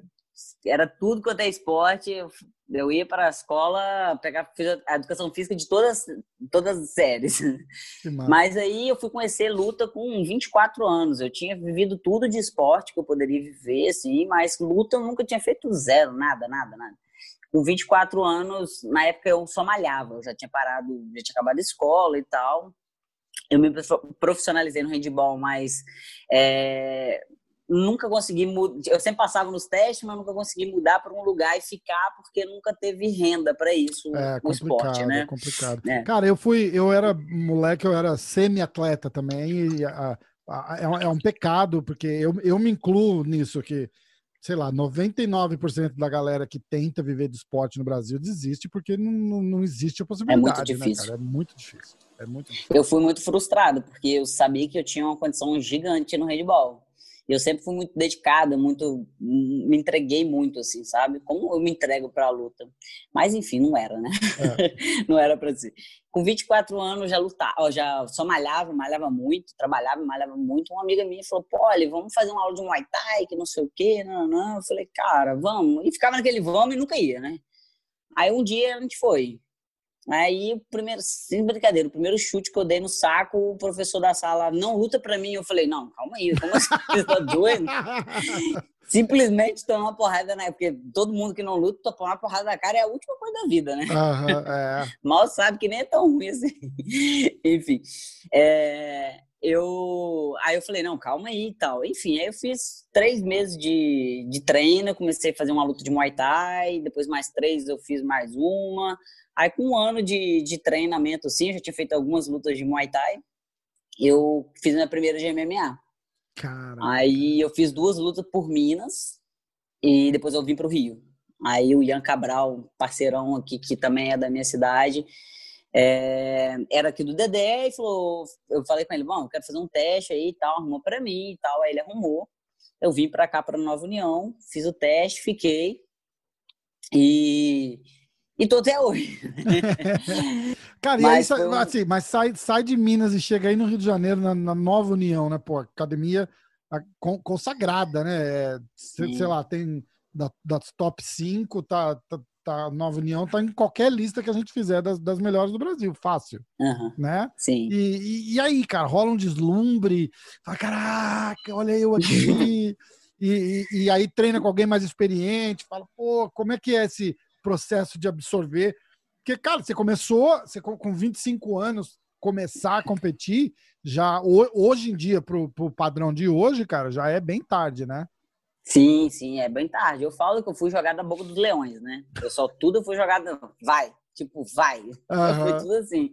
era tudo quanto é esporte. Eu, eu ia para a escola, pegar a educação física de todas, todas as séries. Mas aí eu fui conhecer luta com 24 anos. Eu tinha vivido tudo de esporte que eu poderia viver, assim, mas luta eu nunca tinha feito zero, nada, nada, nada com 24 anos, na época eu só malhava, eu já tinha parado, já tinha acabado a escola e tal. Eu me profissionalizei no handball, mas é, nunca consegui mudar. Eu sempre passava nos testes, mas nunca consegui mudar para um lugar e ficar porque nunca teve renda para isso é, no esporte, né? É complicado. É. Cara, eu fui, eu era moleque, eu era semi-atleta também. E a, a, é, um, é um pecado porque eu, eu me incluo nisso que sei lá, 99% da galera que tenta viver de esporte no Brasil desiste porque não, não existe a possibilidade. É muito difícil. Né, é muito difícil. É muito difícil. Eu fui muito frustrado, porque eu sabia que eu tinha uma condição gigante no handball eu sempre fui muito dedicada, muito me entreguei muito assim, sabe? Como eu me entrego para a luta. Mas enfim, não era, né? É. não era para ser. Com 24 anos já lutava, já só malhava, malhava muito, trabalhava, malhava muito. Uma amiga minha falou: "Pô, olha, vamos fazer uma aula de Muay Thai, que não sei o quê". Não, não. Eu falei: "Cara, vamos". E ficava naquele vamos e nunca ia, né? Aí um dia a gente foi. Aí, primeiro, sem brincadeira, o primeiro chute que eu dei no saco, o professor da sala não luta pra mim. Eu falei, não, calma aí, como assim? Você tá doido? Simplesmente tomar uma porrada, né? Porque todo mundo que não luta, tomar uma porrada na cara é a última coisa da vida, né? Uhum, é. Mal sabe que nem é tão ruim assim. Enfim, é, eu aí eu falei, não, calma aí e tal. Enfim, aí eu fiz três meses de, de treino, comecei a fazer uma luta de Muay Thai, depois mais três eu fiz mais uma. Aí, com um ano de, de treinamento, sim, eu já tinha feito algumas lutas de Muay Thai. Eu fiz minha primeira de MMA. Aí eu fiz duas lutas por Minas e depois eu vim para o Rio. Aí o Ian Cabral, parceirão aqui, que também é da minha cidade, é, era aqui do Dedé e falou, eu falei com ele, bom, quero fazer um teste aí e tal, arrumou para mim e tal, aí ele arrumou. Eu vim para cá, para Nova União, fiz o teste, fiquei e e tô até hoje. Cara, mas e aí, foi... assim, mas sai, sai de Minas e chega aí no Rio de Janeiro, na, na Nova União, né? Pô, academia consagrada, né? É, sei, sei, lá, tem da, das top 5, tá, tá, tá, Nova União tá em qualquer lista que a gente fizer das, das melhores do Brasil, fácil. Uhum. Né? Sim. E, e, e, aí, cara, rola um deslumbre, fala, caraca, olha eu aqui. e, e, aí treina com alguém mais experiente, fala, pô, como é que é esse processo de absorver. Porque, cara, você começou, você com 25 anos, começar a competir, já hoje em dia, pro, pro padrão de hoje, cara, já é bem tarde, né? Sim, sim, é bem tarde. Eu falo que eu fui jogado na boca dos leões, né? Eu só tudo fui jogado, vai, tipo, vai. Uhum. Foi tudo assim.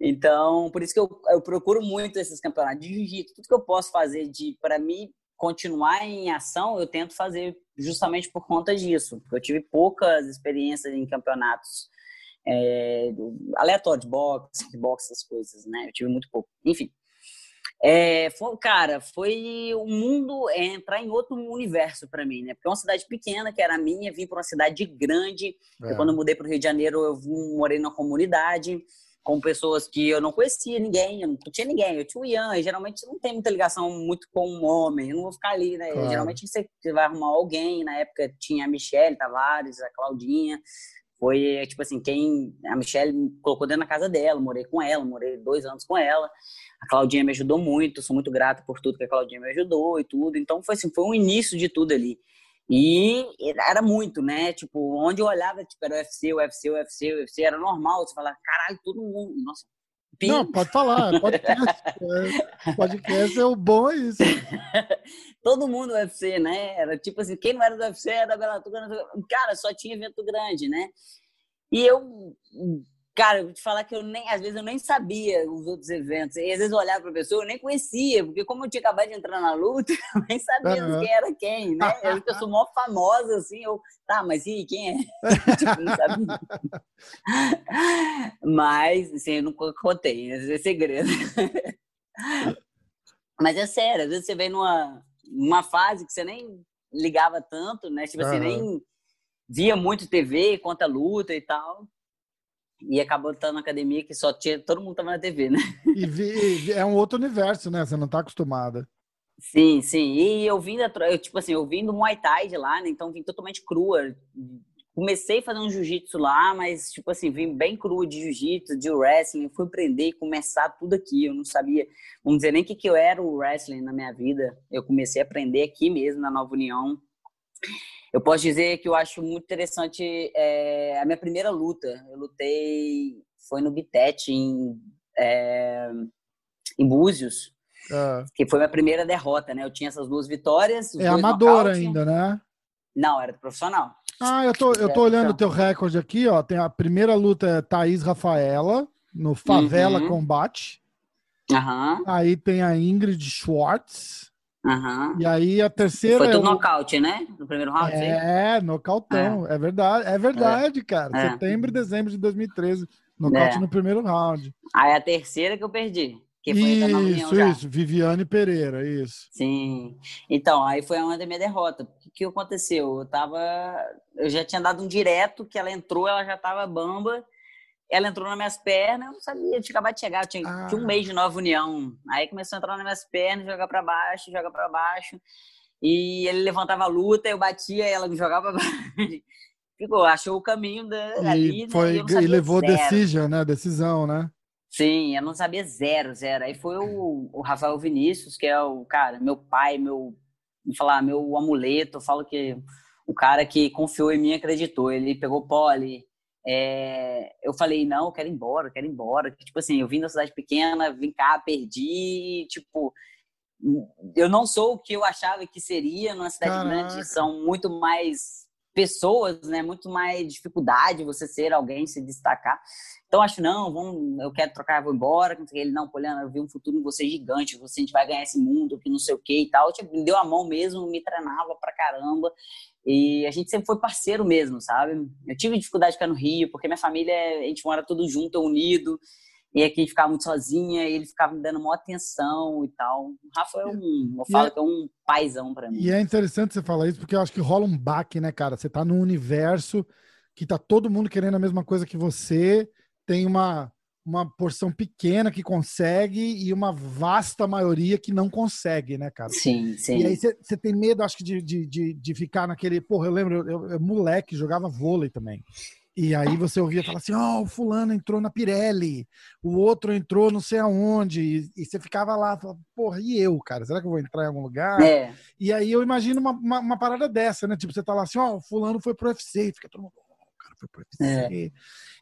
Então, por isso que eu, eu procuro muito esses campeonatos de jiu-jitsu. Tudo que eu posso fazer de, para mim, continuar em ação, eu tento fazer justamente por conta disso. Porque eu tive poucas experiências em campeonatos é, aleatórios, boxe, boxe, essas coisas, né? Eu tive muito pouco. Enfim. É, foi, cara, foi o um mundo é, entrar em outro universo para mim, né? Porque é uma cidade pequena, que era a minha, vim para uma cidade grande. É. Quando eu mudei para o Rio de Janeiro, eu morei numa comunidade com pessoas que eu não conhecia ninguém, eu não tinha ninguém. Eu tinha o Ian, e geralmente não tem muita ligação muito com um homem, eu não vou ficar ali, né? Claro. Geralmente você vai arrumar alguém, na época tinha a Michelle Tavares, a Claudinha, foi, tipo assim, quem a Michelle me colocou dentro da casa dela, morei com ela, morei dois anos com ela. A Claudinha me ajudou muito, sou muito grata por tudo que a Claudinha me ajudou e tudo. Então foi assim, foi um início de tudo ali. E era muito, né? Tipo, onde eu olhava, tipo, era UFC, UFC, UFC, UFC, era normal. Você falar, caralho, todo mundo. Nossa. Pim. Não, pode falar, podcast. é, podcast é o bom, é isso. todo mundo UFC, né? Era tipo assim, quem não era do UFC era da Bellator. Cara, só tinha evento grande, né? E eu Cara, eu vou te falar que eu nem, às vezes eu nem sabia os outros eventos. E às vezes eu olhava para a pessoa, eu nem conhecia, porque como eu tinha acabado de entrar na luta, eu nem sabia uhum. quem era quem, né? Eu, eu sou mó famosa, assim, eu, tá, mas e quem é? tipo, não sabia. mas, assim, eu nunca contei, é segredo. mas é sério, às vezes você vem numa, numa fase que você nem ligava tanto, né? Tipo assim, uhum. nem via muito TV, conta luta e tal e acabou estando na academia que só tinha todo mundo tava na TV, né? E vi, é um outro universo, né? Você não tá acostumada. Sim, sim. E eu vim da, eu, tipo assim, eu vim do Muay Thai de lá, né? Então vim totalmente crua. Comecei fazendo jiu-jitsu lá, mas tipo assim, vim bem crua de jiu-jitsu, de wrestling, fui aprender e começar tudo aqui. Eu não sabia, vamos dizer nem o que que eu era o wrestling na minha vida. Eu comecei a aprender aqui mesmo na Nova União. Eu posso dizer que eu acho muito interessante é, a minha primeira luta. Eu lutei, foi no Bitet, em, é, em Búzios, ah. que foi minha primeira derrota, né? Eu tinha essas duas vitórias. É amador ainda, né? Não, era profissional. Ah, eu tô, eu tô olhando o teu recorde aqui, ó. Tem a primeira luta é Thaís Rafaela, no Favela uhum. Combate. Uhum. Aí tem a Ingrid Schwartz. Uhum. E aí a terceira. Foi tudo nocaute, né? No primeiro round? É, nocautão. É. é verdade, é verdade, é. cara. É. Setembro e dezembro de 2013. Nocaute é. no primeiro round. Aí a terceira que eu perdi. Que foi isso, isso. Viviane Pereira, isso. Sim. Então, aí foi onde a minha derrota. O que, que aconteceu? Eu tava. Eu já tinha dado um direto que ela entrou, ela já tava bamba. Ela entrou nas minhas pernas, eu não sabia, eu tinha acabado de chegar, tinha, ah. tinha, um mês de nova união. Aí começou a entrar nas minhas pernas, jogar para baixo, jogar para baixo. E ele levantava a luta, eu batia, ela me jogava pra baixo. Ficou, achou o caminho da, e ali, né? foi? E, e levou zero. decisão, né? Decisão, né? Sim, eu não sabia zero, zero. Aí foi o, o Rafael Vinícius, que é o cara, meu pai, meu, vou falar, meu amuleto. Eu falo que o cara que confiou em mim acreditou. Ele pegou pole, é, eu falei, não, eu quero ir embora, eu quero ir embora. Tipo assim, eu vim da cidade pequena, vim cá, perdi, tipo, eu não sou o que eu achava que seria numa cidade Caraca. grande, são muito mais pessoas, né? Muito mais dificuldade você ser alguém, se destacar. Então acho não, vamos, eu quero trocar, vou embora. Ele não, Poliana, eu vi um futuro em você gigante, você a gente vai ganhar esse mundo, que não sei o que e tal. Tipo, me deu a mão mesmo, me treinava pra caramba. E a gente sempre foi parceiro mesmo, sabe? Eu tive dificuldade de ficar no Rio, porque minha família, a gente mora tudo junto, unido. E aqui ficava muito sozinha, e ele ficava me dando maior atenção e tal. O Rafa é um, eu falo é, que é um paizão para mim. E é interessante você falar isso, porque eu acho que rola um baque, né, cara? Você tá num universo que tá todo mundo querendo a mesma coisa que você, tem uma, uma porção pequena que consegue e uma vasta maioria que não consegue, né, cara? Sim, sim. E aí você tem medo, acho que, de, de, de, ficar naquele. Porra, eu lembro, eu, eu, eu moleque, jogava vôlei também. E aí você ouvia falar assim: ó, oh, o fulano entrou na Pirelli, o outro entrou não sei aonde, e, você ficava lá, falava, porra, e eu, cara? Será que eu vou entrar em algum lugar? É. E aí eu imagino uma, uma, uma, parada dessa, né? Tipo, você tá lá assim, ó, oh, o fulano foi pro UFC, fica todo mundo, É.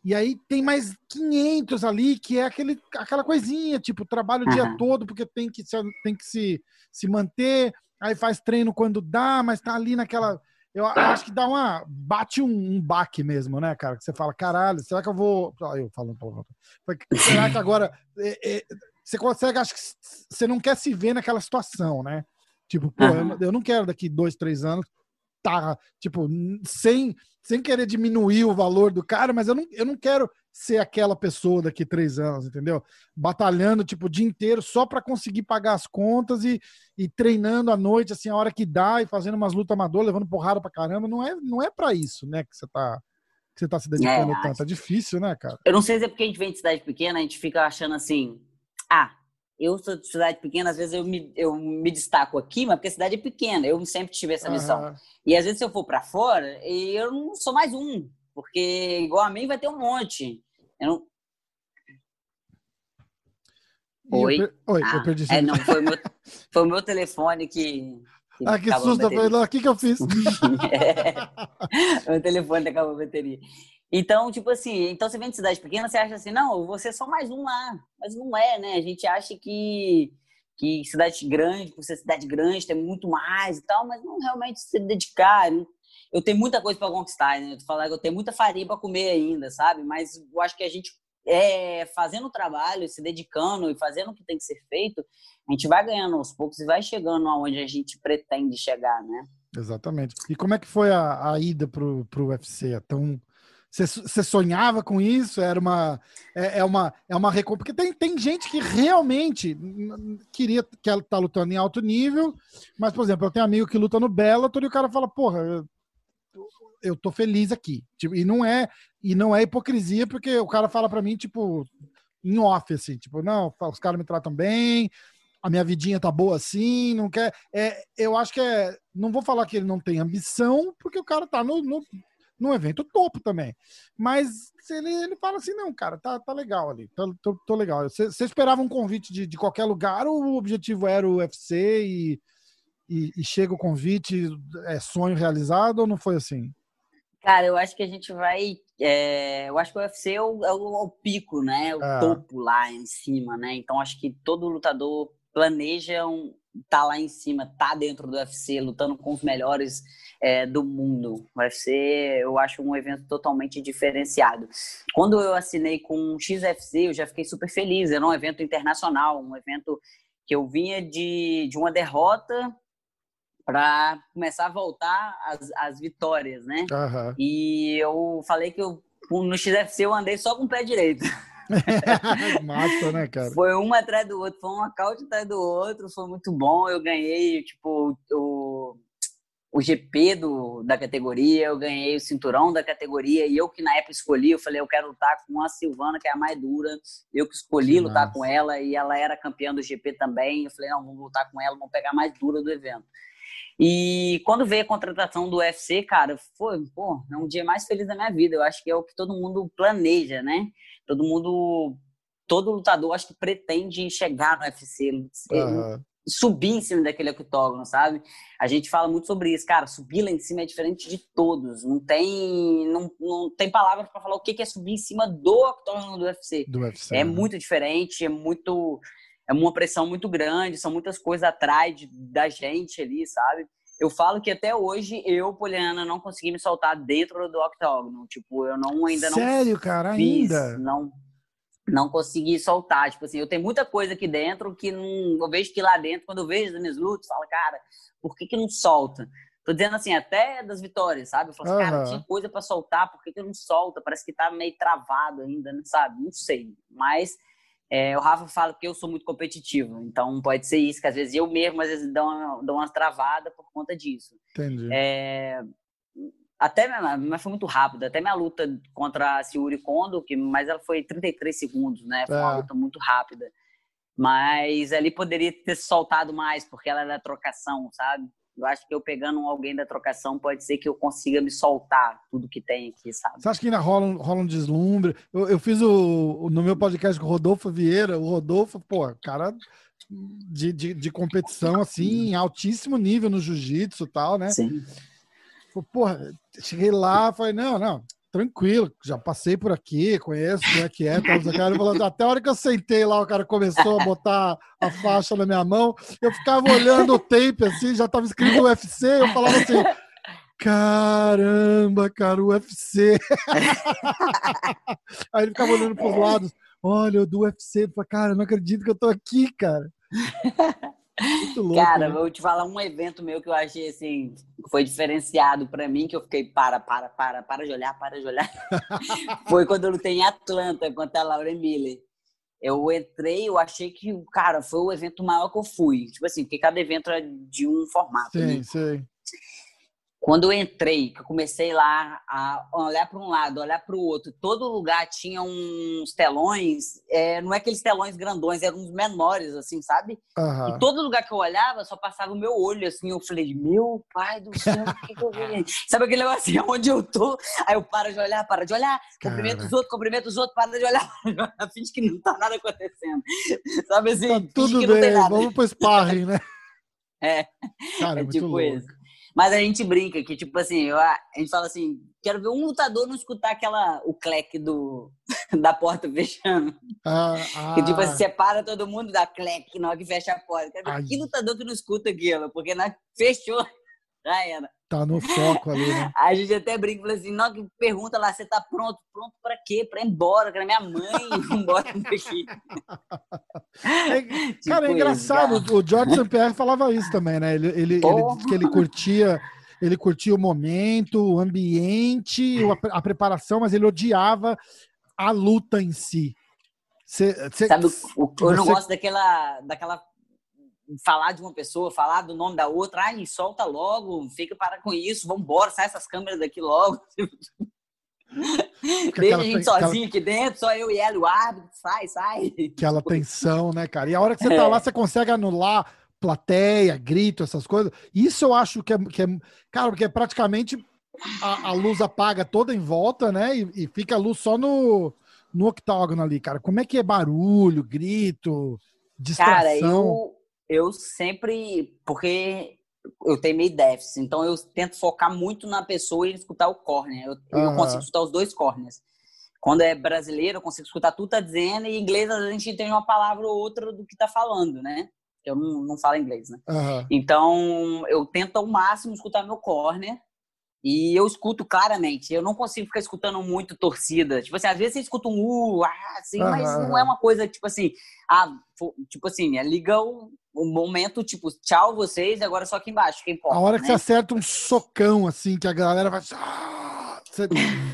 E aí tem mais 500 ali, que é aquele, aquela coisinha, tipo, trabalho o dia uhum. todo, porque tem que, se, tem que se, se manter, aí faz treino quando dá, mas tá ali naquela eu acho que dá uma. bate um, um baque mesmo, né, cara? Que você fala, caralho, será que eu vou. Ah, eu falando Será que agora. É, é, você consegue, acho que você não quer se ver naquela situação, né? Tipo, pô, uhum. eu, eu, não quero daqui dois, três anos tá, tipo, sem, sem querer diminuir o valor do cara, mas eu não, eu não quero ser aquela pessoa daqui três anos, entendeu? Batalhando, tipo, o dia inteiro só para conseguir pagar as contas e, e treinando à noite, assim, a hora que dá e fazendo umas lutas amadoras, levando porrada pra caramba. Não é, não é para isso, né, que você tá que você tá se dedicando é, tanto. É difícil, né, cara? Eu não sei se é porque a gente vem de cidade pequena, a gente fica achando assim, ah, eu sou de cidade pequena, às vezes eu me, eu me destaco aqui, mas porque a cidade é pequena, eu sempre tive essa missão. Uhum. E às vezes se eu for para fora, eu não sou mais um, porque igual a mim vai ter um monte. Eu não... Oi? Eu Oi, ah, eu perdi. É, não, foi o meu, foi o meu telefone que. que ah, que susto, eu falei, o que, que eu fiz? é, meu telefone acabou a bateria. Então, tipo assim, então você vem de cidade pequena, você acha assim, não, você é só mais um lá. Mas não é, né? A gente acha que, que cidade grande, por ser cidade grande, tem muito mais e tal, mas não realmente se dedicar. Eu tenho muita coisa para conquistar, né? Eu falar eu tenho muita farinha para comer ainda, sabe? Mas eu acho que a gente é, fazendo o trabalho, se dedicando e fazendo o que tem que ser feito, a gente vai ganhando aos poucos e vai chegando aonde a gente pretende chegar, né? Exatamente. E como é que foi a, a ida pro, pro UFC? É tão você sonhava com isso? Era uma é, é uma é uma recompensa porque tem, tem gente que realmente queria que ela tá lutando em alto nível, mas por exemplo, eu tenho amigo que luta no Bellator e o cara fala, porra, eu, tô feliz aqui. Tipo, e não é e não é hipocrisia porque o cara fala para mim tipo em off assim, tipo, não, os caras me tratam bem, a minha vidinha tá boa assim, não quer. É, eu acho que é. Não vou falar que ele não tem ambição, porque o cara tá no, no, num evento topo também. Mas ele, ele fala assim: não, cara, tá, tá legal ali, tô, tô, tô legal. Você esperava um convite de, de qualquer lugar ou o objetivo era o UFC e, e, e, chega o convite, é sonho realizado ou não foi assim? Cara, eu acho que a gente vai. É, eu acho que o UFC é o, é o, é o pico, né? O é. topo lá em cima, né? Então acho que todo lutador planeja um, tá lá em cima, tá dentro do UFC, lutando com os melhores é, do mundo. O UFC eu acho um evento totalmente diferenciado. Quando eu assinei com o XFC, eu já fiquei super feliz. Era um evento internacional, um evento que eu vinha de, de uma derrota para começar a voltar às, às vitórias, né? Aham. E eu falei que eu, no XFC eu andei só com o pé direito. Massa, né, cara? Foi um atrás do outro, foi um nocaute atrás do outro, foi muito bom. Eu ganhei, tipo, o, o GP do, da categoria, eu ganhei o cinturão da categoria, e eu que na época escolhi, eu falei, eu quero lutar com a Silvana, que é a mais dura. Eu que escolhi Que lutar massa. com ela, e ela era campeã do GP também. Eu falei, não, vamos lutar com ela, vamos pegar a mais dura do evento. E quando veio a contratação do UFC, cara, foi pô, é um dia mais feliz da minha vida. Eu acho que é o que todo mundo planeja, né? Todo mundo, todo lutador, acho que pretende chegar no UFC, Aham. subir em cima daquele octógono, sabe? A gente fala muito sobre isso, cara. Subir lá em cima é diferente de todos. Não tem, não, não tem palavras para falar o que que é subir em cima do octógono do UFC. Do UFC. É né? muito diferente, é muito. É uma pressão muito grande, são muitas coisas atrás de- da gente ali, sabe? Eu falo que até hoje eu, Poliana, não consegui me soltar dentro do octógono. Tipo, eu não ainda não Sério, cara, fiz, ainda? não não consegui soltar. Tipo assim, eu tenho muita coisa aqui dentro que não, eu vejo que lá dentro, quando eu vejo as minhas lutas, eu falo, cara, por que que não solta? Tô dizendo assim, até das vitórias, sabe? Eu falo assim, cara, Aham. tinha coisa pra soltar, por que que não solta? Parece que tá meio travado ainda, não sabe? Não sei. Mas é, o Rafa fala que eu sou muito competitivo, então pode ser isso, que às vezes eu mesmo, às vezes, dou, uma, dou umas travadas por conta disso. Entendi. É, até mas foi muito rápido. Até minha luta contra a Siuri Kondo, que, mas ela foi 33 segundos, né? Foi uma É. luta muito rápida. Mas ali poderia ter soltado mais, porque ela era trocação, sabe? Eu acho que eu pegando alguém da trocação pode ser que eu consiga me soltar tudo que tem aqui, sabe? Você acha que ainda rola um, rola um deslumbre? Eu, eu fiz o, no meu podcast com o Rodolfo Vieira, o Rodolfo, pô, cara de, de, de competição, assim, em altíssimo nível no jiu-jitsu e tal, né? Sim. Porra, cheguei lá, falei, não, não, tranquilo, já passei por aqui, conheço como é que é. O cara falou, até a hora que eu sentei lá, o cara começou a botar a faixa na minha mão, eu ficava olhando o tape, assim, já tava escrito UFC, eu falava assim, caramba, cara, UFC. Aí ele ficava olhando pros lados, olha, do UFC, eu falei, cara, não acredito que eu tô aqui, cara. Muito louco. Cara, né? vou te falar um evento meu que eu achei assim, foi diferenciado pra mim, que eu fiquei para, para, para, para de olhar, para de olhar. foi quando eu lutei em Atlanta contra a Laura Miller. Eu entrei, eu achei que, cara, foi o evento maior que eu fui. Tipo assim, porque cada evento é de um formato. né? Sim, sim. Quando eu entrei, que eu comecei lá a olhar para um lado, olhar para o outro, todo lugar tinha uns telões, é, não é aqueles telões grandões, eram uns menores, assim, sabe? Aham. E todo lugar que eu olhava, só passava o meu olho, assim. Eu falei, meu pai do céu, o que, que eu vi? Sabe aquele negócio assim, onde eu tô? Aí eu paro de olhar, para de olhar, cumprimento Cara. os outros, cumprimento os outros, para de olhar, finge que não tá nada acontecendo. Sabe assim? Tá tudo bem, vamos pro sparring, né? É. Cara, é É muito tipo louco. isso. Mas a gente brinca que, tipo assim, eu- a gente fala assim, quero ver um lutador não escutar aquela, o cleque do, da porta fechando. Ah, Que tipo ah, assim, separa todo mundo da cleque na hora que fecha a porta. Quero ver Ai. que lutador que não escuta aquilo, porque na fechou, já era. tá no foco ali, né? A gente até brinca, fala assim, não, que pergunta lá, você tá pronto? Pronto pra quê? Pra ir embora, cara, minha mãe ir embora daqui. É, Tipo cara, é isso, engraçado. cara. O George St. Pierre falava isso também, né? Ele, ele, Porra. que ele curtia, ele curtia o momento, o ambiente, o- a preparação, mas ele odiava a luta em si. Cê, cê- Sabe, o, eu não você- gosto daquela, daquela. Falar de uma pessoa, falar do nome da outra, ai, solta logo, fica para com isso, vambora, sai essas câmeras daqui logo. Deixa aquela a gente sozinho aqui dentro, só eu e ela, o árbitro, sai, sai. aquela tensão, né, cara? E a hora que você tá É. lá, você consegue anular plateia, grito, essas coisas. Isso eu acho que é, que é cara, porque é praticamente a, a luz apaga toda em volta, né? E, e fica a luz só no, no octógono ali, cara. Como é que é barulho, grito, distração? Cara, eu, eu sempre. Porque eu tenho meio déficit, então eu tento focar muito na pessoa e escutar o corner. Eu, eu Aham. consigo escutar os dois corners. Quando é brasileiro, eu consigo escutar tudo que tá dizendo, e em inglês a gente tem uma palavra ou outra do que tá falando, né? Eu não, não falo inglês, né? Aham. Então, eu tento ao máximo escutar meu corner. E eu escuto claramente. Eu não consigo ficar escutando muito torcida. Tipo assim, às vezes você escuta um uh, ah, assim, mas Aham, não é uma coisa, tipo assim, ah, tipo assim, é liga o, o momento, tipo, tchau vocês, agora só aqui embaixo, quem importa. A hora que né? você acerta um socão, assim, que a galera vai. Ah! Você,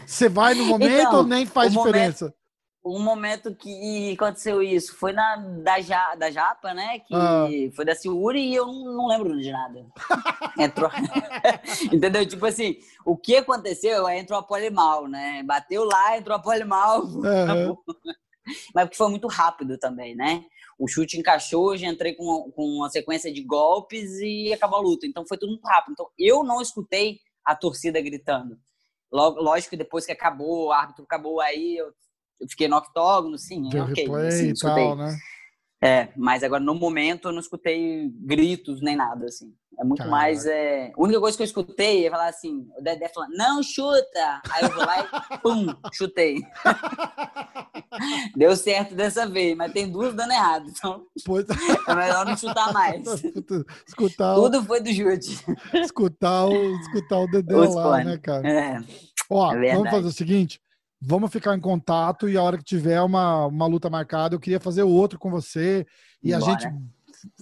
você vai no momento Então, ou nem faz o momento- diferença? Um momento que aconteceu isso foi na da, ja, da Japa, né? Que Ah. foi da Ciuri e eu não, não lembro de nada. Entrou. Entendeu? Tipo assim, o que aconteceu? Entrou a Polimal, né? Bateu lá, entrou a Polimal. Aham. Mas porque foi muito rápido também, né? O chute encaixou, já entrei com, com uma sequência de golpes e acabou a luta. Então foi tudo muito rápido. Então eu não escutei a torcida gritando. Logo, lógico que depois que acabou, o árbitro acabou aí, eu, eu fiquei no octógono, sim, Ver ok. replay assim, e tal, né? É, mas agora no momento eu não escutei gritos nem nada, assim. É muito Caraca. mais. É... A única coisa que eu escutei é falar assim: o Dedé falando, não chuta! Aí eu vou lá e pum, chutei. Deu certo dessa vez, mas tem duas dando errado, então Pois- é melhor não chutar mais. escutar, o, Tudo foi do chute. escutar, o, escutar o Dedé Os lá, né, cara? É, Ó, É vamos fazer o seguinte: vamos ficar em contato e a hora que tiver uma, uma luta marcada, eu queria fazer outro com você e a Bora. gente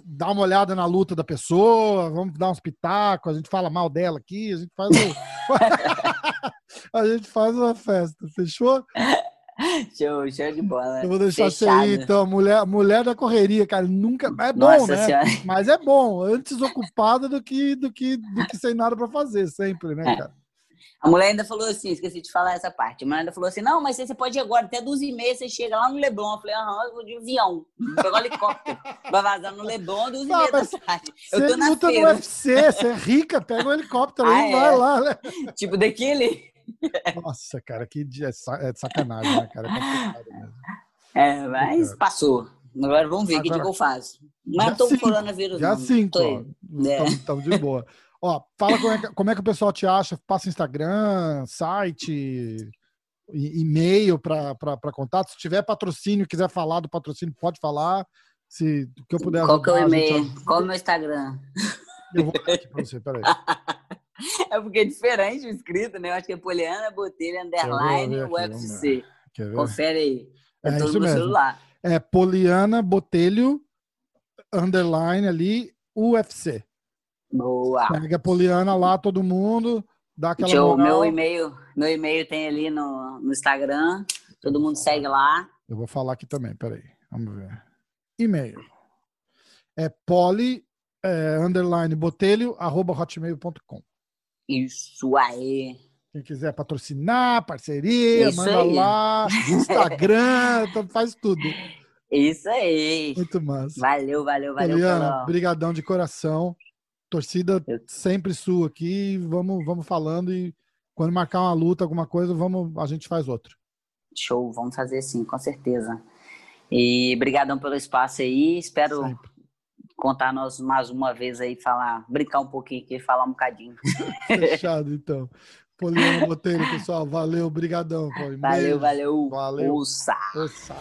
dá uma olhada na luta da pessoa, vamos dar uns pitacos, a gente fala mal dela aqui, a gente faz o... a gente faz uma festa, fechou? show, show de bola. Eu vou deixar você aí, então, mulher, mulher da correria, cara, nunca é bom, Nossa né? senhora. Mas é bom, antes ocupada do que do que do que sem nada pra fazer, sempre, né, É. A mulher ainda falou assim, esqueci de falar essa parte. A mulher ainda falou assim: não, mas você pode ir agora, até 12 e meia você chega lá no Leblon. Eu falei: aham, eu vou de avião. Vou pegar um helicóptero. Vai vazar no Leblon, 12 e Ah, meia da tarde. Eu tô na luta no feira. UFC, você é rica, pega um helicóptero Ah, e é? vai lá, né? Tipo, daquele. Nossa, cara, que dia- é é sacanagem, né, cara? É. É, mas passou. Agora vamos ver o que, que eu faço. Mas tô com cinco, coronavírus. Já não. cinco, ó. aí. É. Estamos de boa. Ó, fala como é, que, como é que o pessoal te acha. Passa Instagram, site, e-mail para contato. Se tiver patrocínio, quiser falar do patrocínio, pode falar. Se o que eu puder Qual que é o a gente e-mail? Qual é o meu Instagram? Eu vou dar aqui pra você, peraí. É porque é diferente o escrito, né? Eu acho que é Poliana Botelho Underline aqui, UFC. Confere aí. É É, isso mesmo. celular. É Poliana Botelho, underline ali, UFC. Boa. Pega a Poliana lá, todo mundo, dá aquela moral. meu e-mail, meu e-mail tem ali no, no Instagram. Todo mundo segue lá. Eu vou falar aqui também, peraí. Vamos ver. E-mail. É poli, é, underline, botelho, arroba hotmail.com. Isso aí. Quem quiser patrocinar, parceria, Isso manda aí. lá. Instagram, então faz tudo. Isso aí. Muito massa. Valeu, valeu, valeu. Poliana, brigadão de coração. Torcida sempre sua aqui. Vamos, vamos falando e quando marcar uma luta, alguma coisa, vamos, a gente faz outro. Show, vamos fazer sim, com certeza. E brigadão pelo espaço aí. Espero Sempre. contar nós mais uma vez aí, falar, brincar um pouquinho aqui, falar um bocadinho. Fechado, então. Poliana Botelho, pessoal. Valeu, brigadão. Valeu, valeu. Valeu. Ouça. Ouça.